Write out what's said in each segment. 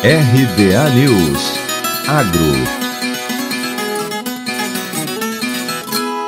RBA News Agro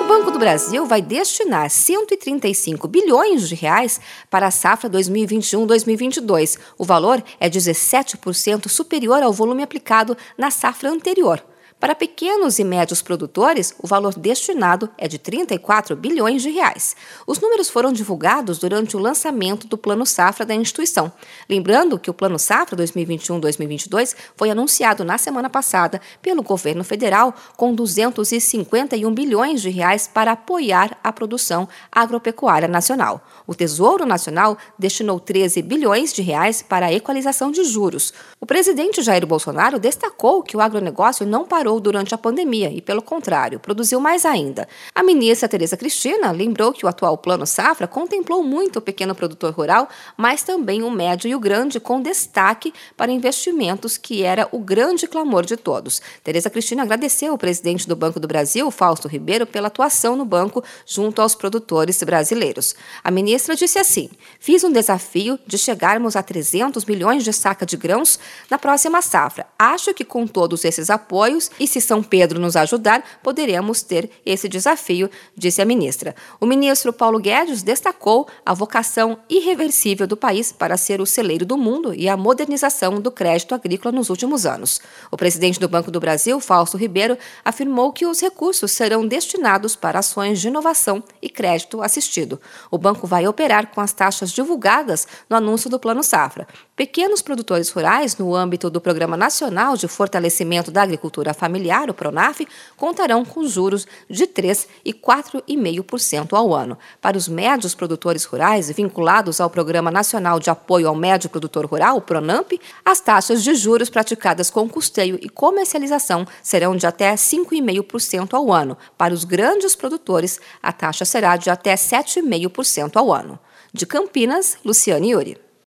O Banco do Brasil vai destinar 135 bilhões de reais para a safra 2021-2022. O valor é 17% superior ao volume aplicado na safra anterior. Para pequenos e médios produtores, o valor destinado é de 34 bilhões de reais. Os números foram divulgados durante o lançamento do Plano Safra da instituição. Lembrando que o Plano Safra 2021-2022 foi anunciado na semana passada pelo governo federal com 251 bilhões de reais para apoiar a produção agropecuária nacional. O Tesouro Nacional destinou 13 bilhões de reais para a equalização de juros. O presidente Jair Bolsonaro destacou que o agronegócio não parou parou durante a pandemia e, pelo contrário, produziu mais ainda. A ministra Tereza Cristina lembrou que o atual Plano Safra contemplou muito o pequeno produtor rural, mas também o médio e o grande, com destaque para investimentos, que era o grande clamor de todos. Tereza Cristina agradeceu ao presidente do Banco do Brasil, Fausto Ribeiro, pela atuação no banco junto aos produtores brasileiros. A ministra disse assim: Fiz um desafio de chegarmos a 300 milhões de saca de grãos na próxima safra. Acho que com todos esses apoios e se São Pedro nos ajudar, poderemos ter esse desafio, disse a ministra. O ministro Paulo Guedes destacou a vocação irreversível do país para ser o celeiro do mundo e a modernização do crédito agrícola nos últimos anos. O presidente do Banco do Brasil, Fausto Ribeiro, afirmou que os recursos serão destinados para ações de inovação e crédito assistido. O banco vai operar com as taxas divulgadas no anúncio do Plano Safra. Pequenos produtores rurais, no âmbito do Programa Nacional de Fortalecimento da Agricultura Familiar, familiar, o Pronaf, contarão com juros de 3% e 4,5% ao ano. Para os médios produtores rurais vinculados ao Programa Nacional de Apoio ao Médio Produtor Rural, o PRONAMP, as taxas de juros praticadas com custeio e comercialização serão de até 5,5% ao ano. Para os grandes produtores, a taxa será de até 7,5% ao ano. De Campinas, Luciane Yuri.